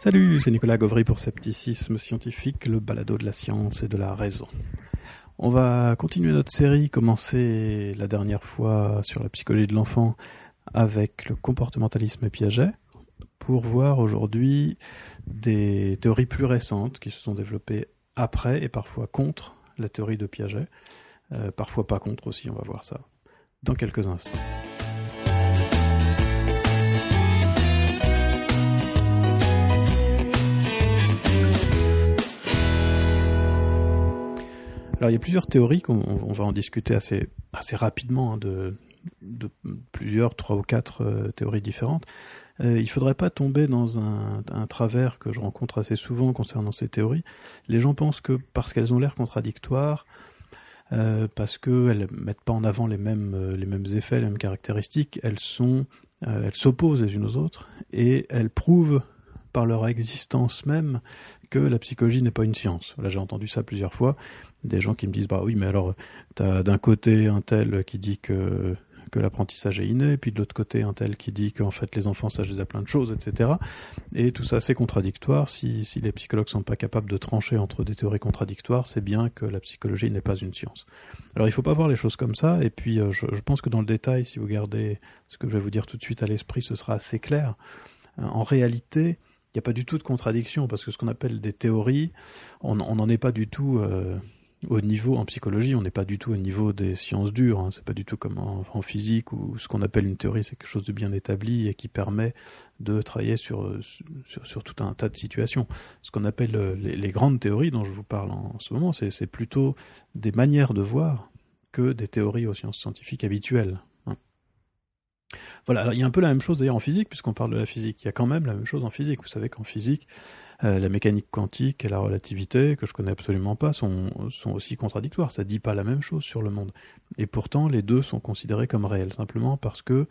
Salut, c'est Nicolas Gauvry pour Scepticisme Scientifique, le balado de la science et de la raison. On va continuer notre série, commencée la dernière fois sur la psychologie de l'enfant avec le comportementalisme Piaget, pour voir aujourd'hui des théories plus récentes qui se sont développées après et parfois contre la théorie de Piaget, euh, parfois pas contre aussi, on va voir ça dans quelques instants. Alors il y a plusieurs théories, qu'on on va en discuter assez, assez rapidement, hein, de, plusieurs, trois ou quatre euh, théories différentes. Euh, il ne faudrait pas tomber dans un, travers que je rencontre assez souvent concernant ces théories. Les gens pensent que parce qu'elles ont l'air contradictoires, euh, parce qu'elles ne mettent pas en avant les mêmes, euh, les mêmes effets, les mêmes caractéristiques, elles sont, elles s'opposent les unes aux autres et elles prouvent par leur existence même que la psychologie n'est pas une science. Là, j'ai entendu ça plusieurs fois des gens qui me disent bah oui mais alors tu as d'un côté un tel qui dit que que l'apprentissage est inné, puis de l'autre côté un tel qui dit qu'en fait les enfants savent déjà plein de choses, etc. Et tout ça c'est contradictoire. Si, si les psychologues sont pas capables de trancher entre des théories contradictoires, c'est bien que la psychologie n'est pas une science. Alors il faut pas voir les choses comme ça. Et puis euh, je, je, pense que dans le détail, si vous gardez ce que je vais vous dire tout de suite à l'esprit, ce sera assez clair. En réalité, il n'y a pas du tout de contradiction parce que ce qu'on appelle des théories, on n'en est pas du tout. Euh, au niveau en psychologie, on n'est pas du tout au niveau des sciences dures. Hein. C'est pas du tout comme en, physique où ce qu'on appelle une théorie, c'est quelque chose de bien établi et qui permet de travailler sur, sur, tout un tas de situations. Ce qu'on appelle euh, les, les, grandes théories dont je vous parle en ce moment, c'est plutôt des manières de voir que des théories aux sciences scientifiques habituelles. Hein. Voilà, alors il y a un peu la même chose d'ailleurs en physique, puisqu'on parle de la physique. Il y a quand même la même chose en physique. Vous savez qu'en physique, euh, la mécanique quantique et la relativité, que je connais absolument pas, sont, sont aussi contradictoires. Ça dit pas la même chose sur le monde. Et pourtant, les deux sont considérés comme réels, simplement parce que,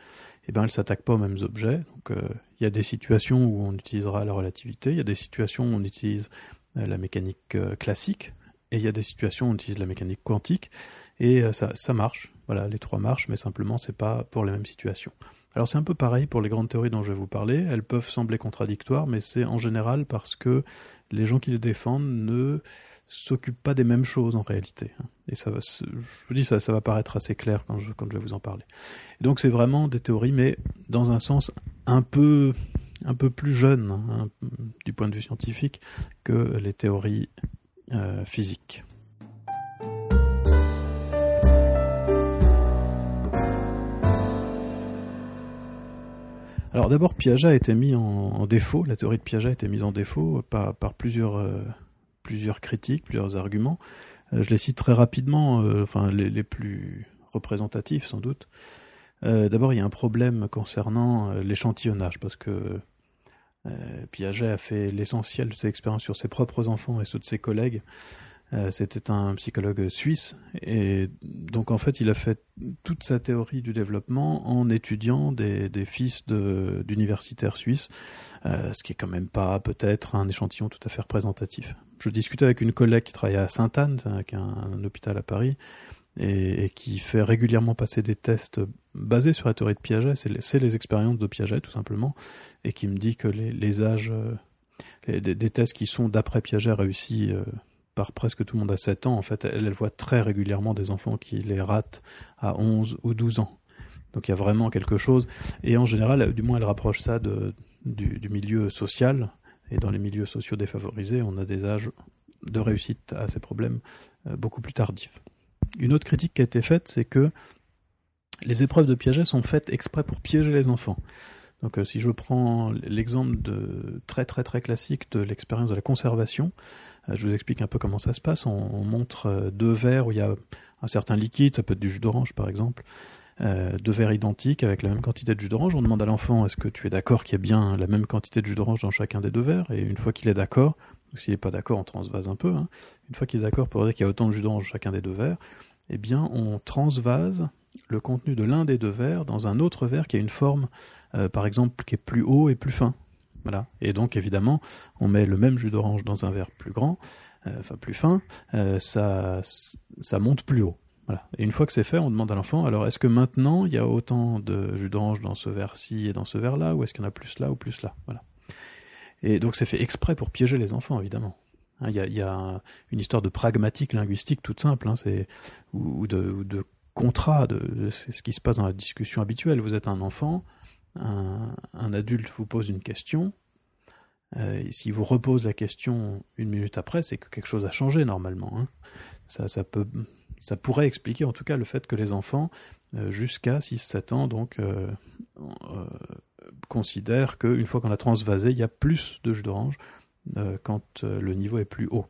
eh ben, elles s'attaquent pas aux mêmes objets. Donc, euh, il y a des situations où on utilisera la relativité, il y a des situations où on utilise euh, la mécanique classique, et il y a des situations où on utilise la mécanique quantique, et ça, ça marche. Voilà, les trois marchent, mais simplement, c'est pas pour les mêmes situations. Alors c'est un peu pareil pour les grandes théories dont je vais vous parler. Elles peuvent sembler contradictoires, mais c'est en général parce que les gens qui les défendent ne s'occupent pas des mêmes choses en réalité. Et ça va, je vous dis, ça, ça va paraître assez clair quand je, vais vous en parler. Et donc c'est vraiment des théories, mais dans un sens un peu, un peu plus jeune hein, du point de vue scientifique que les théories euh, physiques. Alors d'abord, Piaget a été mis en, défaut, la théorie de Piaget a été mise en défaut par, plusieurs, euh, plusieurs critiques, plusieurs arguments. Euh, je les cite très rapidement, euh, enfin les, plus représentatifs sans doute. D'abord, il y a un problème concernant l'échantillonnage, parce que Piaget a fait l'essentiel de ses expériences sur ses propres enfants et ceux de ses collègues. Euh, c'était un psychologue suisse et donc en fait il a fait toute sa théorie du développement en étudiant des, des fils d'universitaires suisses, euh, ce qui est quand même pas peut-être un échantillon tout à fait représentatif. Je discutais avec une collègue qui travaille à Sainte-Anne, qui un, hôpital à Paris, et, et, qui fait régulièrement passer des tests basés sur la théorie de Piaget, c'est les, les, expériences de Piaget tout simplement, et qui me dit que les, les âges, euh, les, des, des, tests qui sont d'après Piaget réussis euh, presque tout le monde à 7 ans, en fait, elle, voit très régulièrement des enfants qui les ratent à 11 ou 12 ans. Donc il y a vraiment quelque chose. Et en général, du moins, elle rapproche ça de, du, du, milieu social. Et dans les milieux sociaux défavorisés, on a des âges de réussite à ces problèmes euh, beaucoup plus tardifs. Une autre critique qui a été faite, c'est que les épreuves de Piaget sont faites exprès pour piéger les enfants. Donc euh, si je prends l'exemple de très très très classique de l'expérience de la conservation, euh, je vous explique un peu comment ça se passe. On, on, montre euh, deux verres où il y a un certain liquide, ça peut être du jus d'orange par exemple, euh, deux verres identiques avec la même quantité de jus d'orange. On demande à l'enfant est-ce que tu es d'accord qu'il y a bien la même quantité de jus d'orange dans chacun des deux verres? Et une fois qu'il est d'accord, s'il n'est pas d'accord, on transvase un peu. Hein. Une fois qu'il est d'accord pour dire qu'il y a autant de jus d'orange dans chacun des deux verres, eh bien on transvase le contenu de l'un des deux verres dans un autre verre qui a une forme, euh, par exemple, qui est plus haut et plus fin. Voilà. Et donc, évidemment, on met le même jus d'orange dans un verre plus grand, euh, enfin plus fin, euh, ça, ça monte plus haut. Voilà. Et une fois que c'est fait, on demande à l'enfant, alors est-ce que maintenant il y a autant de jus d'orange dans ce verre-ci et dans ce verre-là, ou est-ce qu'il y en a plus là ou plus là? Voilà. Et donc c'est fait exprès pour piéger les enfants, évidemment. Hein, il y, a, y, a, une histoire de pragmatique linguistique toute simple, hein, c'est ou, de, contrat, de, c'est ce qui se passe dans la discussion habituelle. Vous êtes un enfant, un, adulte vous pose une question. Euh, S'il vous repose la question une minute après, c'est que quelque chose a changé normalement. Hein. Ça, ça, peut, ça pourrait expliquer en tout cas le fait que les enfants, euh, jusqu'à 6-7 ans, donc, euh, euh, considèrent qu'une fois qu'on a transvasé, il y a plus de jus d'orange quand le niveau est plus haut.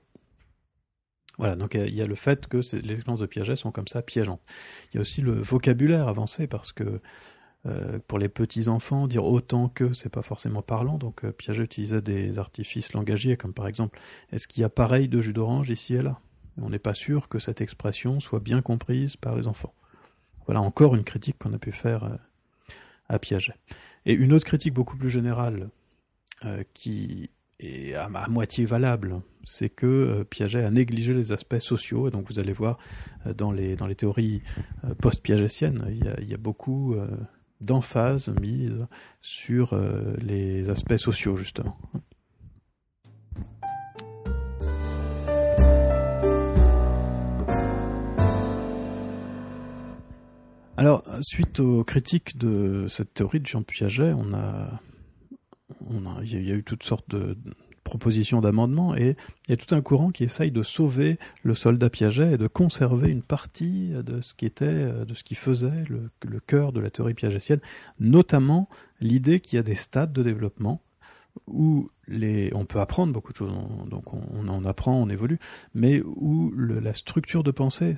Voilà, donc il y a le fait que les expériences de Piaget sont comme ça piégeantes. Il y a aussi le vocabulaire avancé parce que euh, pour les petits enfants, dire autant que c'est pas forcément parlant. Donc euh, Piaget utilisait des artifices langagiers comme par exemple est-ce qu'il y a pareil de jus d'orange ici et là? On n'est pas sûr que cette expression soit bien comprise par les enfants. Voilà encore une critique qu'on a pu faire euh, à Piaget. Et une autre critique beaucoup plus générale qui et à, moitié valable, c'est que euh, Piaget a négligé les aspects sociaux, et donc vous allez voir euh, dans, les, dans les théories euh, post-piagétiennes, il, il, y a beaucoup euh, d'emphase mise sur euh, les aspects sociaux, justement. Alors, suite aux critiques de cette théorie de Jean Piaget, on a on a, il y a eu toutes sortes de propositions d'amendements et il y a tout un courant qui essaye de sauver le soldat Piaget et de conserver une partie de ce qui était, de ce qui faisait le, cœur de la théorie piagétienne, notamment l'idée qu'il y a des stades de développement où les, on peut apprendre beaucoup de choses, on, donc on, en apprend, on évolue, mais où la structure de pensée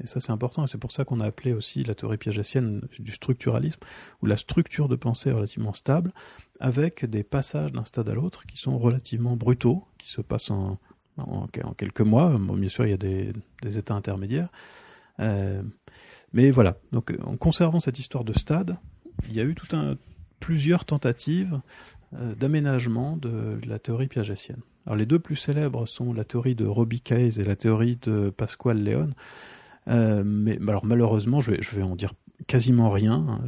et ça, c'est important, et c'est pour ça qu'on a appelé aussi la théorie piagétienne du structuralisme, où la structure de pensée est relativement stable, avec des passages d'un stade à l'autre qui sont relativement brutaux, qui se passent en, quelques mois. Bien sûr, il y a des, états intermédiaires. Euh, mais voilà, donc en conservant cette histoire de stade, il y a eu plusieurs tentatives euh, d'aménagement de la théorie piagétienne. Alors les deux plus célèbres sont la théorie de Robbie Case et la théorie de Pasquale Léon. Euh, mais alors malheureusement, je vais, je vais en dire quasiment rien. Hein,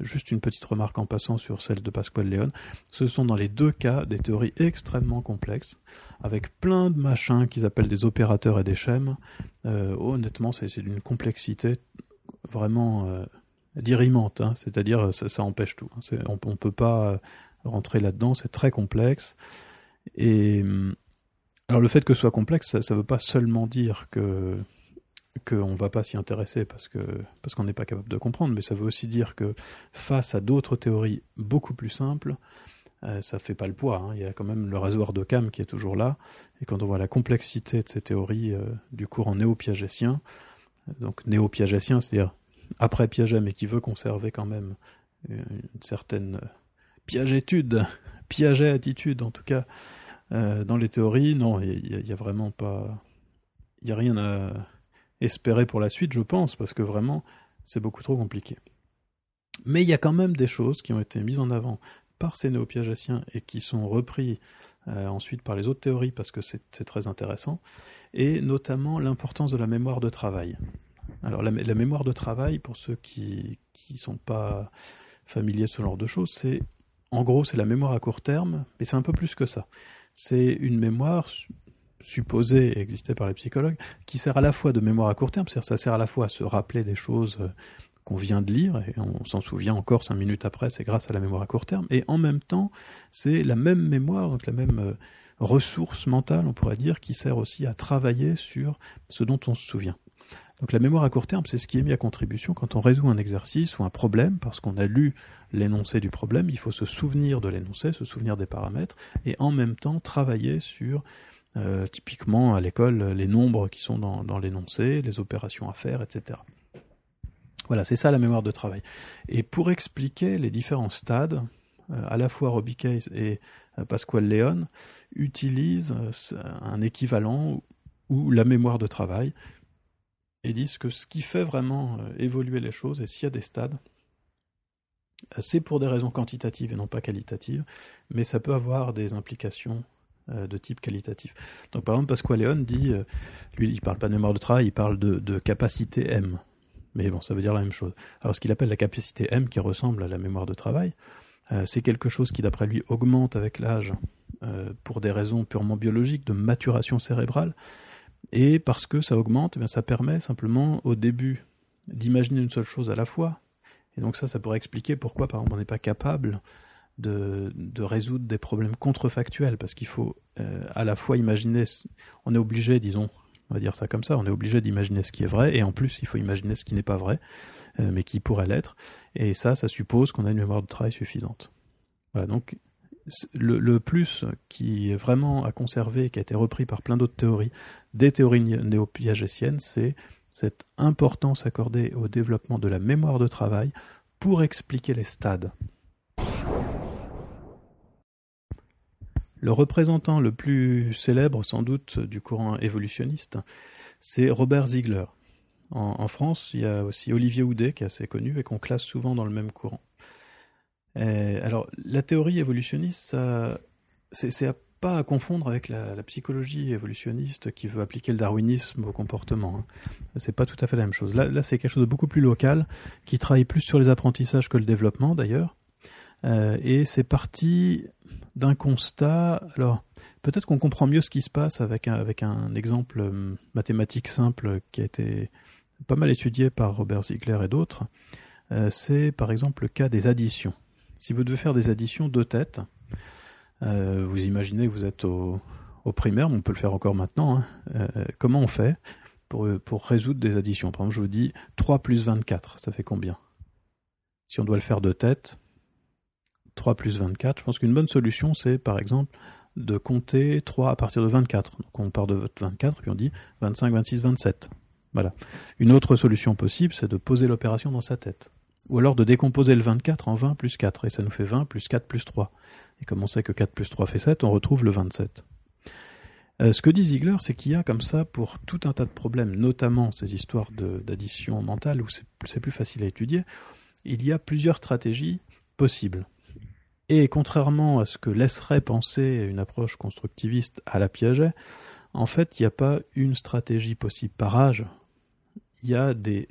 juste une petite remarque en passant sur celle de Pasquale Léon. Ce sont dans les deux cas des théories extrêmement complexes, avec plein de machins qu'ils appellent des opérateurs et des schèmes. Euh, honnêtement, c'est d'une complexité vraiment euh, dirimante. Hein, C'est-à-dire, ça, ça, empêche tout. Hein, on ne peut pas rentrer là-dedans. C'est très complexe. Et alors le fait que ce soit complexe, ça ne veut pas seulement dire que qu'on ne va pas s'y intéresser parce que parce qu'on n'est pas capable de comprendre, mais ça veut aussi dire que face à d'autres théories beaucoup plus simples, euh, ça fait pas le poids. Hein. Il y a quand même le rasoir de Cam qui est toujours là, et quand on voit la complexité de ces théories euh, du courant néo-piagétien, donc néo-piagétien, c'est-à-dire après Piaget, mais qui veut conserver quand même une certaine piagétude, piaget attitude en tout cas, euh, dans les théories, non, il y, y, a vraiment pas, il y a rien à espérer pour la suite, je pense, parce que vraiment, c'est beaucoup trop compliqué. Mais il y a quand même des choses qui ont été mises en avant par ces néopiagétiens et qui sont repris euh, ensuite par les autres théories parce que c'est très intéressant, et notamment l'importance de la mémoire de travail. Alors la, mémoire de travail, pour ceux qui ne sont pas familiers de ce genre de choses, c'est en gros c'est la mémoire à court terme, mais c'est un peu plus que ça. C'est une mémoire supposé exister par les psychologues, qui sert à la fois de mémoire à court terme, c'est-à-dire ça sert à la fois à se rappeler des choses euh, qu'on vient de lire, et on s'en souvient encore cinq minutes après, c'est grâce à la mémoire à court terme, et en même temps, c'est la même mémoire, donc la même euh, ressource mentale, on pourrait dire, qui sert aussi à travailler sur ce dont on se souvient. Donc la mémoire à court terme, c'est ce qui est mis à contribution quand on résout un exercice ou un problème, parce qu'on a lu l'énoncé du problème, il faut se souvenir de l'énoncé, se souvenir des paramètres, et en même temps travailler sur euh, typiquement à l'école, les nombres qui sont dans, l'énoncé, les opérations à faire, etc. Voilà, c'est ça la mémoire de travail. Et pour expliquer les différents stades, euh, à la fois Robbie Case et euh, Pasquale Léon utilisent un équivalent ou la mémoire de travail et disent que ce qui fait vraiment évoluer les choses, et s'il y a des stades, c'est pour des raisons quantitatives et non pas qualitatives, mais ça peut avoir des implications de type qualitatif. Donc par exemple, Pasquale Léon dit, euh, lui il parle pas de mémoire de travail, il parle de, de, capacité M. Mais bon, ça veut dire la même chose. Alors ce qu'il appelle la capacité M, qui ressemble à la mémoire de travail, euh, c'est quelque chose qui d'après lui augmente avec l'âge euh, pour des raisons purement biologiques de maturation cérébrale, et parce que ça augmente, eh ça permet simplement au début d'imaginer une seule chose à la fois. Et donc ça, ça pourrait expliquer pourquoi, par exemple, on n'est pas capable de, résoudre des problèmes contrefactuels, parce qu'il faut euh, à la fois imaginer, on est obligé, disons, on va dire ça comme ça, on est obligé d'imaginer ce qui est vrai, et en plus, il faut imaginer ce qui n'est pas vrai, euh, mais qui pourrait l'être. Et ça, ça suppose qu'on a une mémoire de travail suffisante. Voilà, donc le, le, plus qui est vraiment à conserver, qui a été repris par plein d'autres théories, des théories néo-piagétiennes, c'est cette importance accordée au développement de la mémoire de travail pour expliquer les stades. Le représentant le plus célèbre, sans doute, du courant évolutionniste, c'est Robert Ziegler. En, France, il y a aussi Olivier Houdet, qui est assez connu et qu'on classe souvent dans le même courant. alors, la théorie évolutionniste, c'est pas à confondre avec la, psychologie évolutionniste qui veut appliquer le darwinisme au comportement. Hein. C'est pas tout à fait la même chose. Là c'est quelque chose de beaucoup plus local, qui travaille plus sur les apprentissages que le développement, d'ailleurs. Euh, et c'est parti d'un constat. Alors, peut-être qu'on comprend mieux ce qui se passe avec un, exemple euh, mathématique simple qui a été pas mal étudié par Robert Ziegler et d'autres. Euh, c'est par exemple le cas des additions. Si vous devez faire des additions deux têtes, euh, vous imaginez que vous êtes au, primaire, on peut le faire encore maintenant. Hein. comment on fait pour, pour résoudre des additions? Par exemple, je vous dis 3 plus 24, ça fait combien? Si on doit le faire deux têtes, 3 plus 24. Je pense qu'une bonne solution, c'est par exemple de compter 3 à partir de 24. Donc on part de 24, puis on dit 25, 26, 27. Voilà. Une autre solution possible, c'est de poser l'opération dans sa tête. Ou alors de décomposer le 24 en 20 plus 4, et ça nous fait 20 plus 4 plus 3. Et comme on sait que 4 plus 3 fait 7, on retrouve le 27. Euh, ce que dit Ziegler, c'est qu'il y a comme ça pour tout un tas de problèmes, notamment ces histoires d'addition mentale où c'est plus facile à étudier, il y a plusieurs stratégies possibles. Et contrairement à ce que laisserait penser une approche constructiviste à la Piaget, en fait, il n'y a pas une stratégie possible par âge. Il y a des,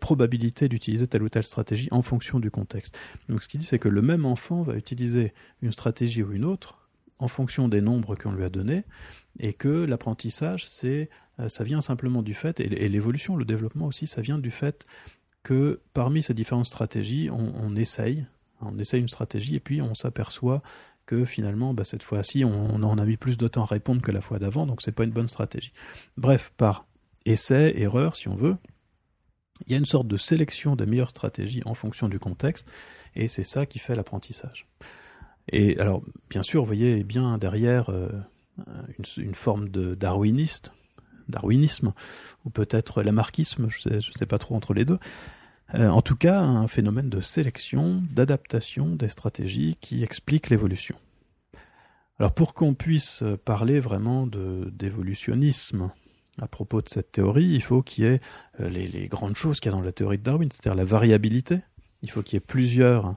probabilités d'utiliser telle ou telle stratégie en fonction du contexte. Donc ce qu'il dit, c'est que le même enfant va utiliser une stratégie ou une autre en fonction des nombres qu'on lui a donnés, et que l'apprentissage, c'est, euh, ça vient simplement du fait, et l'évolution, le développement aussi, ça vient du fait que parmi ces différentes stratégies, on essaye on essaye une stratégie et puis on s'aperçoit que finalement, bah, cette fois-ci, on, en a mis plus de temps à répondre que la fois d'avant, donc c'est pas une bonne stratégie. Bref, par essai, erreur, si on veut, il y a une sorte de sélection des meilleures stratégies en fonction du contexte, et c'est ça qui fait l'apprentissage. Et alors, bien sûr, vous voyez bien derrière euh, une, forme de darwiniste, darwinisme, ou peut-être lamarckisme, je je sais pas trop entre les deux, euh, en tout cas, un phénomène de sélection, d'adaptation des stratégies qui explique l'évolution. Alors pour qu'on puisse parler vraiment d'évolutionnisme à propos de cette théorie, il faut qu'il y ait euh, les, les grandes choses qu'il y a dans la théorie de Darwin, c'est-à-dire la variabilité. Il faut qu'il y ait plusieurs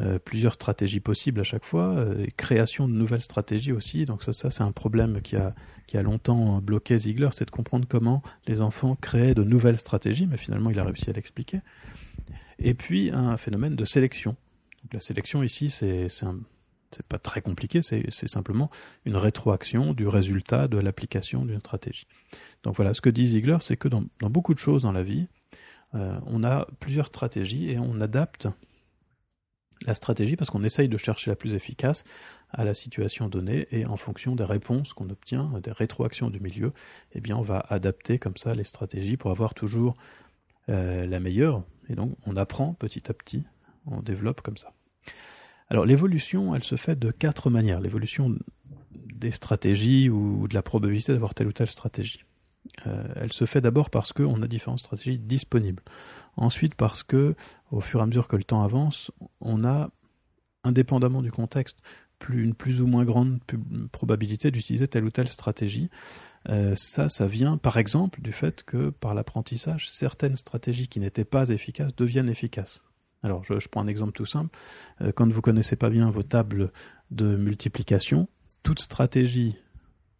euh, plusieurs stratégies possibles à chaque fois, euh, création de nouvelles stratégies aussi. Donc ça, ça c'est un problème qui a, qui a longtemps bloqué Ziegler, c'est de comprendre comment les enfants créaient de nouvelles stratégies, mais finalement il a réussi à l'expliquer. Et puis un phénomène de sélection. Donc, la sélection ici, c'est pas très compliqué, c'est simplement une rétroaction du résultat de l'application d'une stratégie. Donc voilà, ce que dit Ziegler, c'est que dans, dans, beaucoup de choses dans la vie, euh, on a plusieurs stratégies et on adapte la stratégie parce qu'on essaye de chercher la plus efficace à la situation donnée et en fonction des réponses qu'on obtient, des rétroactions du milieu, eh bien on va adapter comme ça les stratégies pour avoir toujours euh, la meilleure. Et donc on apprend petit à petit, on développe comme ça. Alors l'évolution, elle se fait de quatre manières. L'évolution des stratégies ou de la probabilité d'avoir telle ou telle stratégie. Euh, elle se fait d'abord parce qu'on a différentes stratégies disponibles. Ensuite, parce que, au fur et à mesure que le temps avance, on a, indépendamment du contexte, plus, une plus ou moins grande probabilité d'utiliser telle ou telle stratégie. Euh, ça, ça vient par exemple du fait que par l'apprentissage, certaines stratégies qui n'étaient pas efficaces deviennent efficaces. Alors, je, prends un exemple tout simple. Euh, quand vous connaissez pas bien vos tables de multiplication, toute stratégie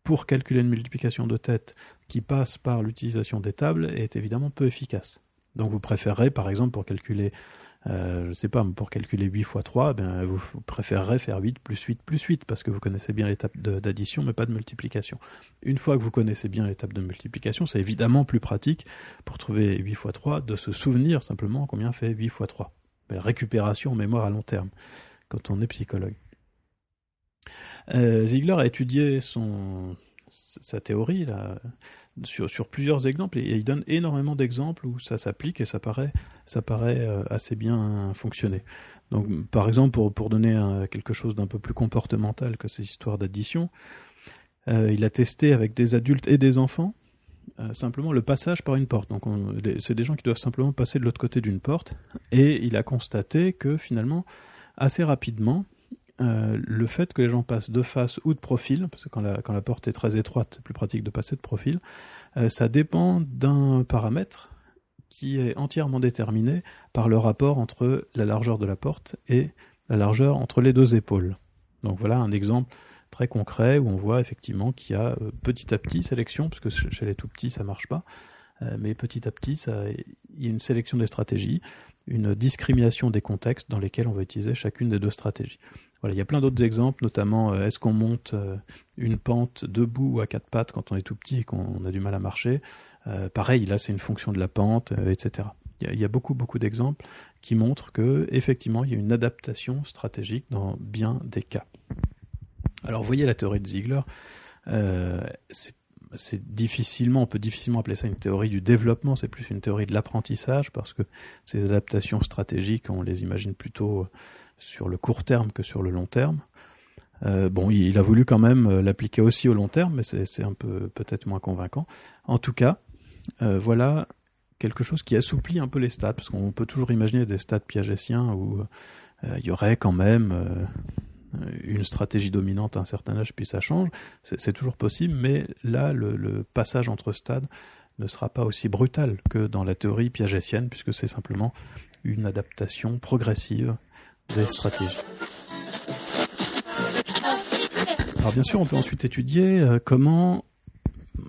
pour calculer une multiplication de tête qui passe par l'utilisation des tables est évidemment peu efficace. Donc vous préférez, par exemple, pour calculer euh, je sais pas, pour calculer 8 fois 3, ben, vous, préférerez faire 8 plus 8 plus 8 parce que vous connaissez bien l'étape d'addition mais pas de multiplication. Une fois que vous connaissez bien l'étape de multiplication, c'est évidemment plus pratique pour trouver 8 fois 3 de se souvenir simplement combien fait 8 fois 3. La récupération en mémoire à long terme quand on est psychologue. Euh, Ziegler a étudié son, sa théorie là, sur, sur plusieurs exemples et, il donne énormément d'exemples où ça s'applique et ça paraît, ça paraît euh, assez bien fonctionner. Donc, par exemple, pour, pour donner quelque chose d'un peu plus comportemental que ces histoires d'addition, euh, il a testé avec des adultes et des enfants euh, simplement le passage par une porte. Donc, c'est des gens qui doivent simplement passer de l'autre côté d'une porte et il a constaté que finalement, assez rapidement, euh, le fait que les gens passent de face ou de profil, parce que quand la, porte est très étroite, c'est plus pratique de passer de profil, euh, ça dépend d'un paramètre qui est entièrement déterminé par le rapport entre la largeur de la porte et la largeur entre les deux épaules. Donc voilà un exemple très concret où on voit effectivement qu'il y a euh, petit à petit sélection, parce que chez les tout petits ça marche pas, mais petit à petit ça, il y a une sélection des stratégies, une discrimination des contextes dans lesquels on va utiliser chacune des deux stratégies. Voilà, il y a plein d'autres exemples, notamment euh, est-ce qu'on monte euh, une pente debout ou à quatre pattes quand on est tout petit et qu'on a du mal à marcher. Euh, pareil, là c'est une fonction de la pente, etc. Il y, a, beaucoup beaucoup d'exemples qui montrent que effectivement il y a une adaptation stratégique dans bien des cas. Alors vous voyez la théorie de Ziegler, c'est difficilement, on peut difficilement appeler ça une théorie du développement, c'est plus une théorie de l'apprentissage parce que ces adaptations stratégiques, on les imagine plutôt sur le court terme que sur le long terme. Euh, bon, il, a voulu quand même euh, l'appliquer aussi au long terme, mais c'est un peu peut-être moins convaincant. En tout cas, euh, voilà quelque chose qui assouplit un peu les stats, parce qu'on peut toujours imaginer des stats piagétiens où il y aurait quand même une stratégie dominante à un certain âge, puis ça change. C'est toujours possible, mais là, le, le, passage entre stades ne sera pas aussi brutal que dans la théorie piagétienne, puisque c'est simplement une adaptation progressive des stratégies. Alors bien sûr, on peut ensuite étudier euh, comment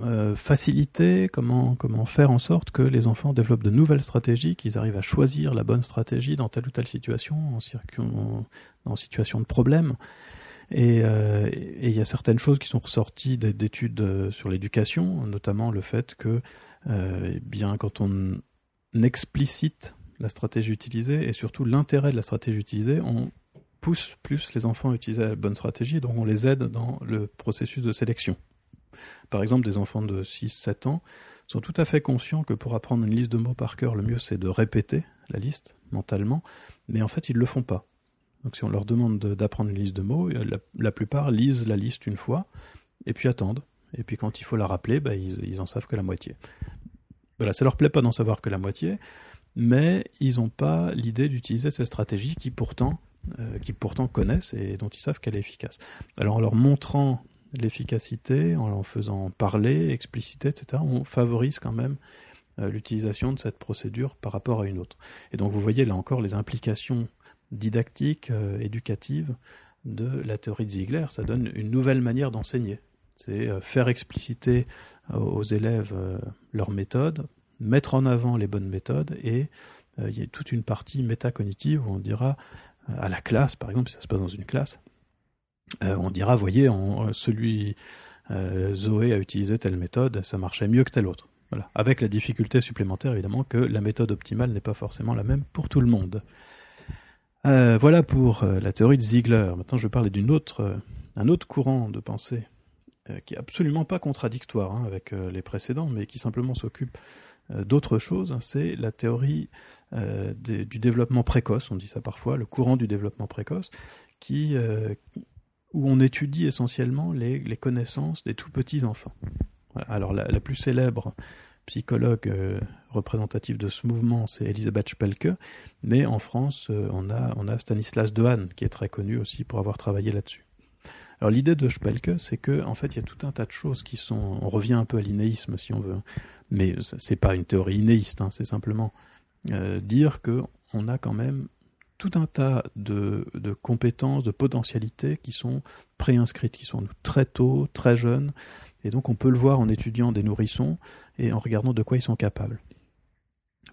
euh, faciliter, comment, faire en sorte que les enfants développent de nouvelles stratégies, qu'ils arrivent à choisir la bonne stratégie dans telle ou telle situation, en, en situation de problème. Euh, et il y a certaines choses qui sont ressorties d'études sur l'éducation, notamment le fait que, eh bien, quand on explicite la stratégie utilisée et surtout l'intérêt de la stratégie utilisée, on pousse plus les enfants à utiliser la bonne stratégie donc on les aide dans le processus de sélection. Par exemple, des enfants de 6-7 ans sont tout à fait conscients que pour apprendre une liste de mots par cœur, le mieux c'est de répéter la liste mentalement, mais en fait ils ne le font pas. Donc si on leur demande d'apprendre une liste de mots, la, la, plupart lisent la liste une fois et puis attendent. Et puis quand il faut la rappeler, bah, ils, ils en savent que la moitié. Voilà, ça leur plaît pas d'en savoir que la moitié, mais ils n'ont pas l'idée d'utiliser cette stratégie qui pourtant, euh, qui pourtant connaissent et dont ils savent qu'elle est efficace. Alors en leur montrant l'efficacité, en leur faisant parler, expliciter, etc., on favorise quand même euh, l'utilisation de cette procédure par rapport à une autre. Et donc vous voyez là encore les implications didactiques, euh, éducatives de la théorie de Ziegler. Ça donne une nouvelle manière d'enseigner. C'est faire expliciter aux élèves leur méthode mettre en avant les bonnes méthodes et euh, il y a toute une partie métacognitive où on dira euh, à la classe, par exemple, si ça se passe dans une classe, euh, on dira, voyez, celui Zoé a utilisé telle méthode, ça marchait mieux que telle autre. Voilà. Avec la difficulté supplémentaire, évidemment, que la méthode optimale n'est pas forcément la même pour tout le monde. voilà pour la théorie de Ziegler. Maintenant, je vais parler d'une autre, un autre courant de pensée qui est absolument pas contradictoire hein, avec les précédents, mais qui simplement s'occupe euh, d'autre chose, hein, c'est la théorie euh, du développement précoce, on dit ça parfois, le courant du développement précoce, qui, euh, où on étudie essentiellement les, connaissances des tout petits enfants. Alors la, plus célèbre psychologue représentative de ce mouvement, c'est Elisabeth Spelke, mais en France, on, a, on a Stanislas Dehaene, qui est très connu aussi pour avoir travaillé là-dessus. Alors l'idée de Spelke, c'est que en fait, il y a tout un tas de choses qui sont. On revient un peu à l'inéisme, si on veut mais c'est pas une théorie inéiste, hein, c'est simplement euh, dire que on a quand même tout un tas de, de, compétences, de potentialités qui sont préinscrites, qui sont très tôt, très jeunes, et donc on peut le voir en étudiant des nourrissons et en regardant de quoi ils sont capables.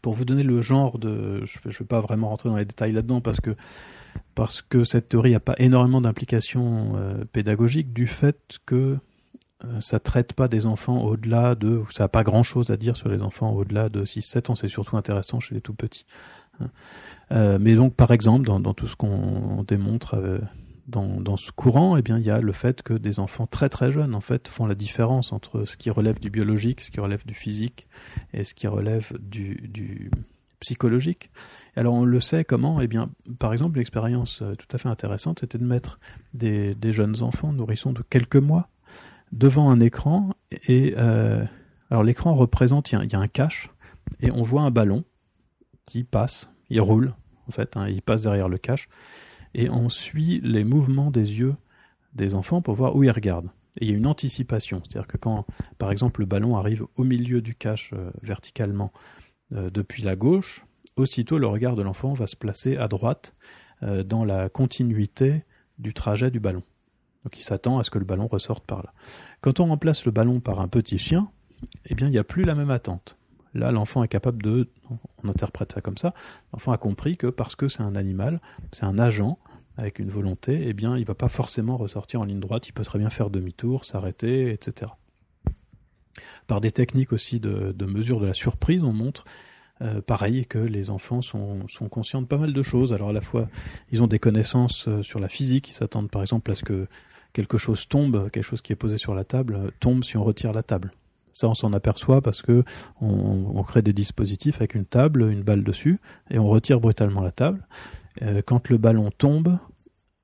Pour vous donner le genre de, je ne vais pas vraiment rentrer dans les détails là-dedans parce que parce que cette théorie n'a pas énormément d'implications euh, pédagogiques du fait que euh, ça traite pas des enfants au-delà de, ça n'a pas grand-chose à dire sur les enfants au-delà de 6-7 ans, c'est surtout intéressant chez les tout petits. Hein. Euh, mais donc, par exemple, dans, tout ce qu'on démontre dans, dans, ce courant, eh bien, il y a le fait que des enfants très très jeunes, en fait, font la différence entre ce qui relève du biologique, ce qui relève du physique et ce qui relève du, du psychologique. Alors on le sait comment Eh bien, par exemple, une expérience euh, tout à fait intéressante, c'était de mettre des, des, jeunes enfants, nourrissons de quelques mois, devant un écran. Et euh, alors l'écran représente, il y, a un cache, et on voit un ballon qui passe, il roule en fait, hein, il passe derrière le cache, et on suit les mouvements des yeux des enfants pour voir où ils regardent. Et il y a une anticipation, c'est-à-dire que quand, par exemple, le ballon arrive au milieu du cache euh, verticalement euh, depuis la gauche, aussitôt le regard de l'enfant va se placer à droite euh, dans la continuité du trajet du ballon. Donc il s'attend à ce que le ballon ressorte par là. Quand on remplace le ballon par un petit chien, eh bien il n'y a plus la même attente. Là, l'enfant est capable de, on interprète ça comme ça, l'enfant a compris que parce que c'est un animal, c'est un agent avec une volonté, eh bien il va pas forcément ressortir en ligne droite, il peut très bien faire demi-tour, s'arrêter, etc. Par des techniques aussi de, mesure de la surprise, on montre euh, pareil que les enfants sont, sont, conscients de pas mal de choses. Alors à la fois, ils ont des connaissances euh, sur la physique, ils s'attendent par exemple à ce que quelque chose tombe, quelque chose qui est posé sur la table, euh, tombe si on retire la table. Ça, on s'en aperçoit parce que on, crée des dispositifs avec une table, une balle dessus, et on retire brutalement la table. Euh, quand le ballon tombe,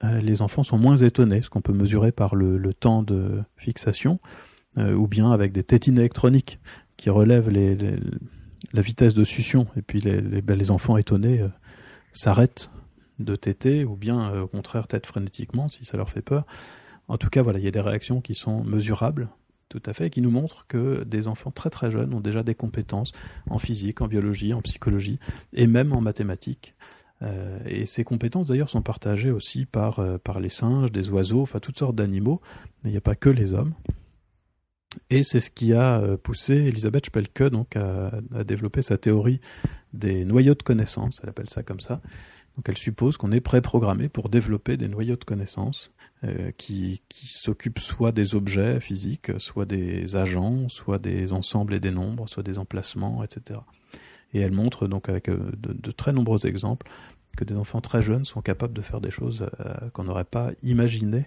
euh, les enfants sont moins étonnés, ce qu'on peut mesurer par le, temps de fixation, euh, ou bien avec des tétines électroniques qui relèvent la vitesse de succion. Et puis les, ben enfants étonnés s'arrêtent de téter ou bien au contraire têtent frénétiquement si ça leur fait peur. En tout cas, voilà, il y a des réactions qui sont mesurables, tout à fait, qui nous montrent que des enfants très très jeunes ont déjà des compétences en physique, en biologie, en psychologie et même en mathématiques. Euh, et ces compétences d'ailleurs sont partagées aussi par, euh, par les singes, des oiseaux, enfin toutes sortes d'animaux, mais il n'y a pas que les hommes. Et c'est ce qui a euh, poussé Elisabeth Spelke donc à, à, développer sa théorie des noyaux de connaissances, elle appelle ça comme ça. Donc elle suppose qu'on est préprogrammé pour développer des noyaux de connaissances euh, qui, qui s'occupent soit des objets physiques, soit des agents, soit des ensembles et des nombres, soit des emplacements, etc. Et elle montre donc avec euh, de, très nombreux exemples que des enfants très jeunes sont capables de faire des choses euh, qu'on n'aurait pas imaginées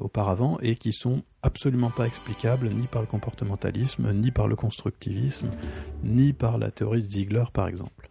auparavant et qui sont absolument pas explicables ni par le comportementalisme, ni par le constructivisme, ni par la théorie de Ziegler par exemple.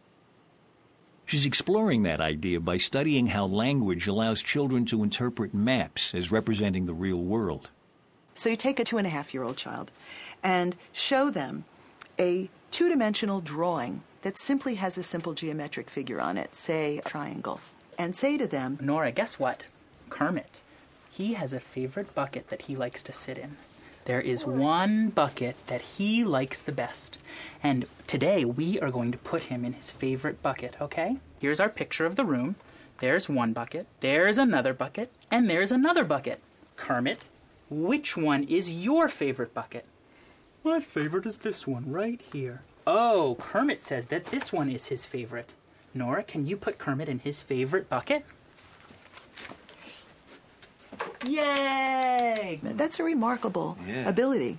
She's exploring that idea by studying how language allows children to interpret maps as representing the real world. So you take a two and a half year old child and show them a two dimensional drawing that simply has a simple geometric figure on it, say a triangle, and say to them, Nora, guess what? Kermit. He has a favorite bucket that he likes to sit in. There is one bucket that he likes the best. And today we are going to put him in his favorite bucket, okay? Here's our picture of the room. There's one bucket, there's another bucket, and there's another bucket. Kermit, which one is your favorite bucket? My favorite is this one right here. Oh, Kermit says that this one is his favorite. Nora, can you put Kermit in his favorite bucket? Yay! That's a remarkable Yeah. ability.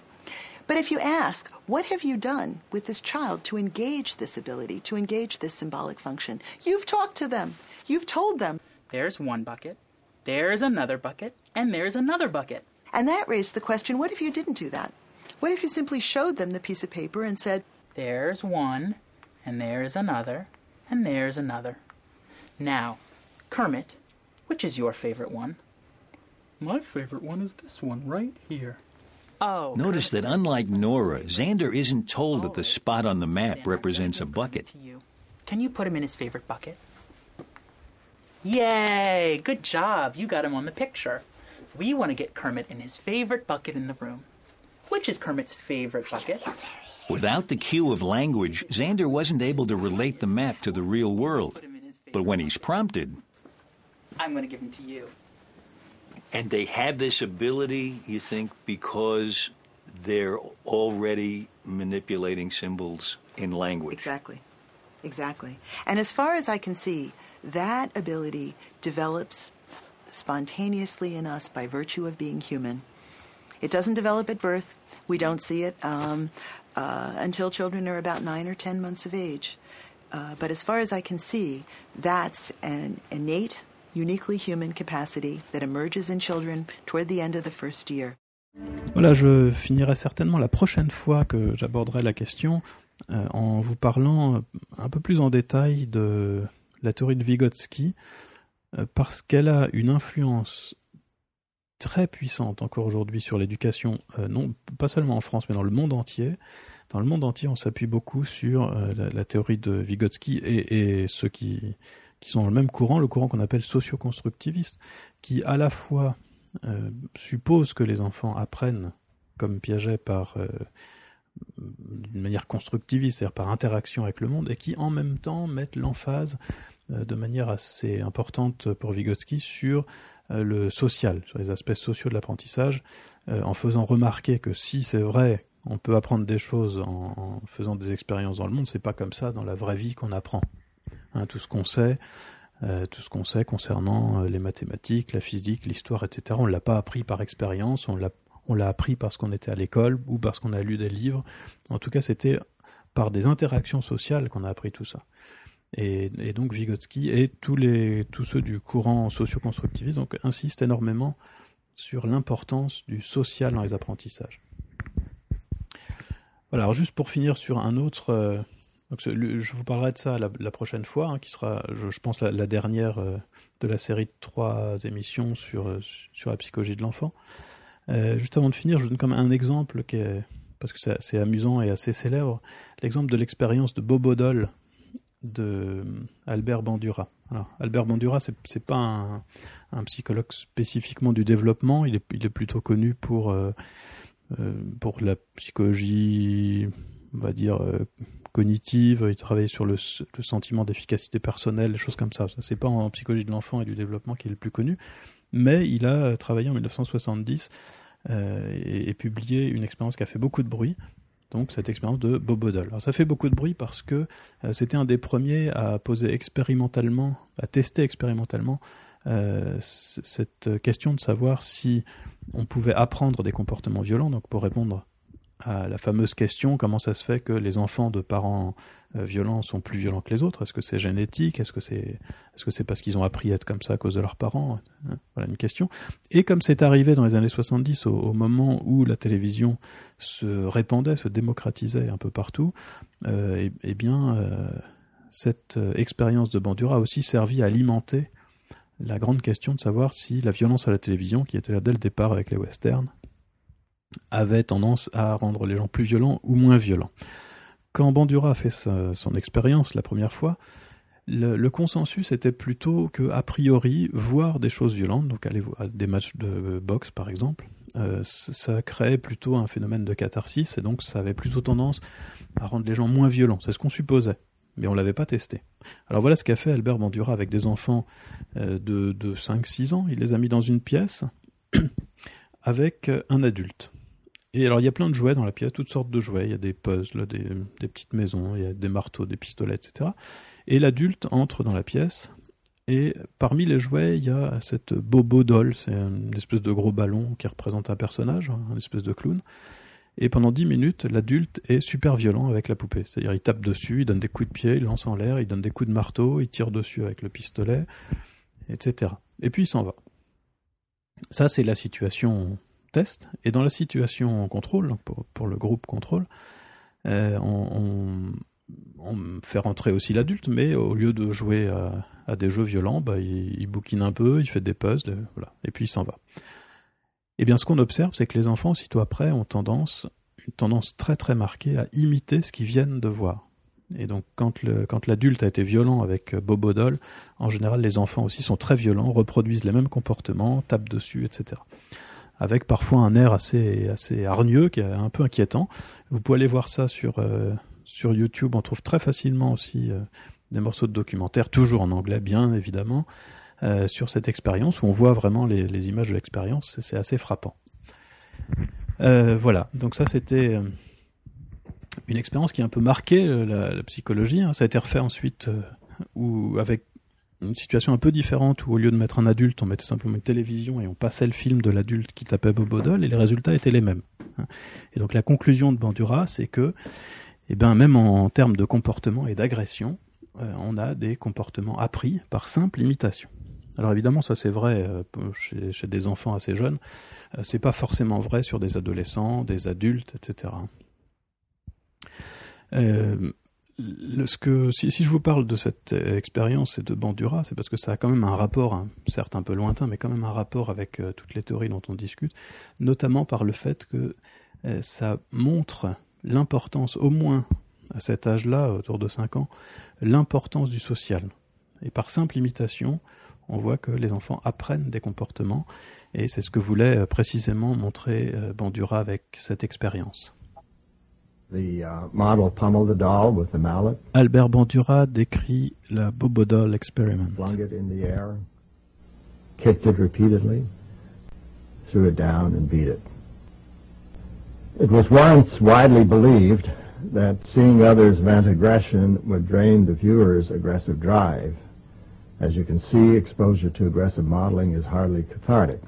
But if you ask, what have you done with this child to engage this ability, to engage this symbolic function? You've talked to them. You've told them. There's one bucket, there's another bucket, and there's another bucket. And that raised the question what if you didn't do that? What if you simply showed them the piece of paper and said, There's one, and there's another, and there's another. Now, Kermit, which is your favorite one? My favorite one is this one right here. Oh. Notice that unlike this one is Nora. Xander isn't told that the Oh, spot on the map I'm represents a gonna bring it bucket. you. Can you put him in his favorite bucket? Yay! Good job. You got him on the picture. We want to get Kermit in his favorite bucket in the room. Which is Kermit's favorite bucket? Without the cue of language, Xander wasn't able to relate the map to the real world. Put him in his favorite. But when he's prompted, I'm going to give him to you. And they have this ability, you think, because they're already manipulating symbols in language. Exactly. Exactly. And as far as I can see, that ability develops spontaneously in us by virtue of being human. It doesn't develop at birth. We don't see it um, uh, until children are about nine or ten months of age. Uh, but as far as I can see, that's an innate, uniquely human capacity that emerges in children toward the end of the first year. Voilà, je finirai certainement la prochaine fois que j'aborderai la question euh, en vous parlant un peu plus en détail de la théorie de Vygotsky, euh, parce qu'elle a une influence très puissante encore aujourd'hui sur l'éducation, euh, non pas seulement en France, mais dans le monde entier. Dans le monde entier, on s'appuie beaucoup sur euh, la, la théorie de Vygotsky et, et ceux qui, qui sont dans le même courant, le courant qu'on appelle socio-constructiviste, qui à la fois euh, suppose que les enfants apprennent comme Piaget par euh, d'une manière constructiviste, c'est-à-dire par interaction avec le monde, et qui en même temps mettent l'emphase euh, de manière assez importante pour Vygotsky sur le social, sur les aspects sociaux de l'apprentissage, en faisant remarquer que si c'est vrai, on peut apprendre des choses en, en faisant des expériences dans le monde, c'est pas comme ça dans la vraie vie qu'on apprend. Hein, tout ce qu'on sait, euh, tout ce qu'on sait concernant euh, les mathématiques, la physique, l'histoire, etc. On l'a pas appris par expérience, on l'a on l'a appris parce qu'on était à l'école ou parce qu'on a lu des livres. En tout cas, c'était par des interactions sociales qu'on a appris tout ça. Et, et donc Vygotsky et tous les tous ceux du courant socio-constructiviste donc insistent énormément sur l'importance du social dans les apprentissages. Voilà. Alors juste pour finir sur un autre. euh, je vous parlerai de ça la, prochaine fois, hein, qui sera, je, pense, la, dernière euh, de la série de trois émissions sur, euh, sur la psychologie de l'enfant. Euh, juste avant de finir, je vous donne comme un exemple qui est, parce que c'est amusant et assez célèbre, l'exemple de l'expérience de Bobodol de Albert Bandura. Alors, Albert Bandura, c'est c'est pas un, psychologue spécifiquement du développement, il est, il est plutôt connu pour, pour la psychologie, on va dire, cognitive, il travaille sur le, sentiment d'efficacité personnelle, des choses comme ça. C'est pas en psychologie de l'enfant et du développement qu'il est le plus connu, mais il a travaillé en 1970 euh, et, publié une expérience qui a fait beaucoup de bruit. Donc cette expérience de Bobodol. Alors ça fait beaucoup de bruit parce que euh, c'était un des premiers à poser expérimentalement, à tester expérimentalement euh, cette question de savoir si on pouvait apprendre des comportements violents. Donc pour répondre à la fameuse question comment ça se fait que les enfants de parents euh, violents sont plus violents que les autres? Est-ce que c'est génétique? Est-ce que c'est parce qu'ils ont appris à être comme ça à cause de leurs parents? Hein, Voilà une question. Et comme c'est arrivé dans les années 70, au, au moment où la télévision se répandait, se démocratisait un peu partout, euh, eh, eh bien, euh, cette euh, expérience de Bandura a aussi servi à alimenter la grande question de savoir si la violence à la télévision, qui était là dès le départ avec les westerns, avait tendance à rendre les gens plus violents ou moins violents. Quand Bandura a fait son expérience la première fois, le, consensus était plutôt que, a priori, voir des choses violentes, donc aller voir des matchs de boxe par exemple, euh, ça créait plutôt un phénomène de catharsis et donc ça avait plutôt tendance à rendre les gens moins violents. C'est ce qu'on supposait, mais on l'avait pas testé. Alors voilà ce qu'a fait Albert Bandura avec des enfants euh, de, de 5-6 ans. Il les a mis dans une pièce avec un adulte. Et alors il y a plein de jouets dans la pièce, toutes sortes de jouets. Il y a des puzzles, des, petites maisons, il y a des marteaux, des pistolets, etc. Et l'adulte entre dans la pièce. Et parmi les jouets, il y a cette Bobo doll, c'est une espèce de gros ballon qui représente un personnage, un espèce de clown. Et pendant 10 minutes, l'adulte est super violent avec la poupée. C'est-à-dire, il tape dessus, il donne des coups de pied, il lance en l'air, il donne des coups de marteau, il tire dessus avec le pistolet, etc. Et puis il s'en va. Ça, c'est la situation test. Et dans la situation contrôle, pour, le groupe contrôle, euh, on, fait rentrer aussi l'adulte, mais au lieu de jouer à, des jeux violents, bah, il, bouquine un peu, il fait des puzzles, voilà, et puis il s'en va. Eh bien, ce qu'on observe, c'est que les enfants, aussitôt après, ont tendance, une tendance très très marquée à imiter ce qu'ils viennent de voir. Et donc quand quand l'adulte a été violent avec Bobo Doll, en général les enfants aussi sont très violents, reproduisent les mêmes comportements, tapent dessus, etc. Avec parfois un air assez assez hargneux qui est un peu inquiétant. Vous pouvez aller voir ça sur sur YouTube. On trouve très facilement aussi des morceaux de documentaires, toujours en anglais bien évidemment, sur cette expérience où on voit vraiment les, images de l'expérience. C'est assez frappant. Euh, voilà, donc ça c'était euh, une expérience qui a un peu marqué euh, la, psychologie. Hein. Ça a été refait ensuite où, avec une situation un peu différente où au lieu de mettre un adulte, on mettait simplement une télévision et on passait le film de l'adulte qui tapait Bobodol et les résultats étaient les mêmes. Hein. Et donc la conclusion de Bandura, c'est que, eh ben, même en, termes de comportement et d'agression, on a des comportements appris par simple imitation. Alors évidemment, ça c'est vrai chez, chez, des enfants assez jeunes, euh, c'est pas forcément vrai sur des adolescents, des adultes, etc. Euh, ce que, si, je vous parle de cette expérience et de Bandura, c'est parce que ça a quand même un rapport, hein, certes un peu lointain, mais quand même un rapport avec euh, toutes les théories dont on discute, notamment par le fait que ça montre l'importance, au moins à cet âge-là, autour de 5 ans, l'importance du social. Et par simple imitation, on voit que les enfants apprennent des comportements et c'est ce que voulait euh, précisément montrer euh, Bandura avec cette expérience. Uh, Albert Bandura décrit la Bobo experiment. Flung it in the air, kicked it repeatedly, threw it down and beat it. It was once widely believed that seeing others vent aggression would drain the viewer's aggressive drive. As you can see, exposure to aggressive modeling is hardly cathartic.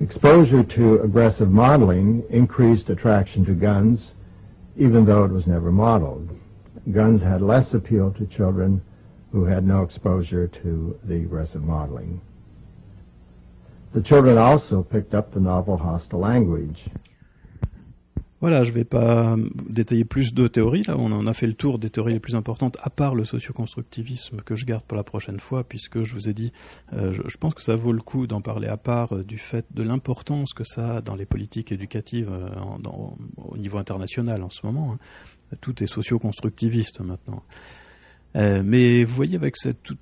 Exposure to aggressive modeling increased attraction to guns, even though it was never modeled. Guns had less appeal to children who had no exposure to the aggressive modeling. The children also picked up the novel hostile language. Voilà, je ne vais pas détailler plus de théories. Là, on a fait le tour des théories les plus importantes, à part le socioconstructivisme que je garde pour la prochaine fois, puisque je vous ai dit, euh, je, pense que ça vaut le coup d'en parler à part euh, du fait de l'importance que ça a dans les politiques éducatives euh, au niveau international en ce moment. Hein. Tout est socioconstructiviste maintenant. mais vous voyez, avec cette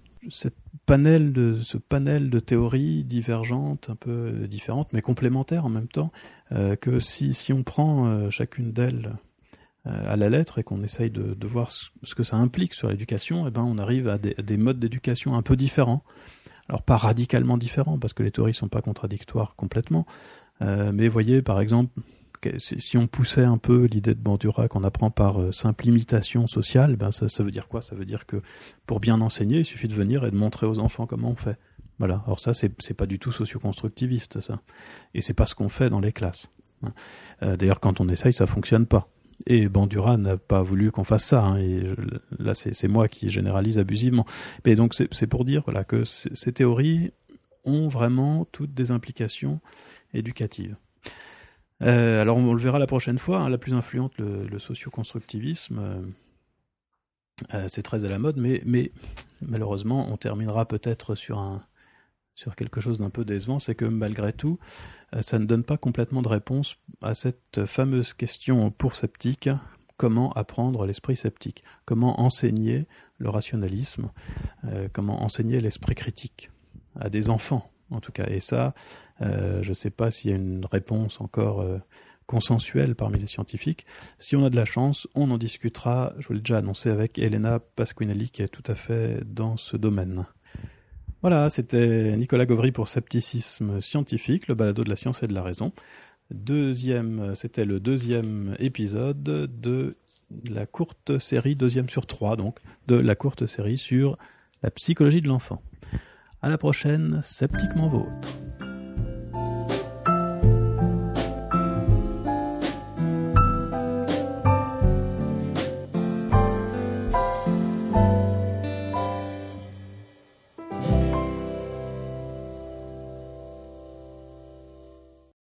panel de ce panel de théories divergentes, un peu différentes, mais complémentaires en même temps, euh, que si, si on prend euh, chacune d'elles euh, à la lettre et qu'on essaye de, voir ce, que ça implique sur l'éducation, eh ben on arrive à des, des modes d'éducation un peu différents. Alors pas radicalement différents parce que les théories sont pas contradictoires complètement, mais voyez par exemple si on poussait un peu l'idée de Bandura qu'on apprend par euh, simple imitation sociale, ben ça, veut dire quoi? Ça veut dire que pour bien enseigner, il suffit de venir et de montrer aux enfants comment on fait. Voilà. Alors ça, c'est pas du tout socio-constructiviste, ça. Et c'est pas ce qu'on fait dans les classes. Euh, D'ailleurs, quand on essaye, ça fonctionne pas. Et Bandura n'a pas voulu qu'on fasse ça. Hein, et là, c'est moi qui généralise abusivement. Mais donc, c'est pour dire voilà que ces théories ont vraiment toutes des implications éducatives. Euh, alors on, le verra la prochaine fois, hein, la plus influente, le, socioconstructivisme. Euh, euh, c'est très à la mode, mais, malheureusement, on terminera peut-être sur, sur quelque chose d'un peu décevant, c'est que malgré tout, ça ne donne pas complètement de réponse à cette fameuse question pour sceptique, comment apprendre l'esprit sceptique, comment enseigner le rationalisme, comment enseigner l'esprit critique à des enfants? En tout cas. Et ça, euh, je ne sais pas s'il y a une réponse encore euh, consensuelle parmi les scientifiques. Si on a de la chance, on en discutera, je vous l'ai déjà annoncé, avec Elena Pasquinelli qui est tout à fait dans ce domaine. Voilà, c'était Nicolas Gauvry pour Scepticisme scientifique, le balado de la science et de la raison. Deuxième, c'était le deuxième épisode de la courte série, deuxième sur trois donc, de la courte série sur la psychologie de l'enfant. À la prochaine, sceptiquement vôtre.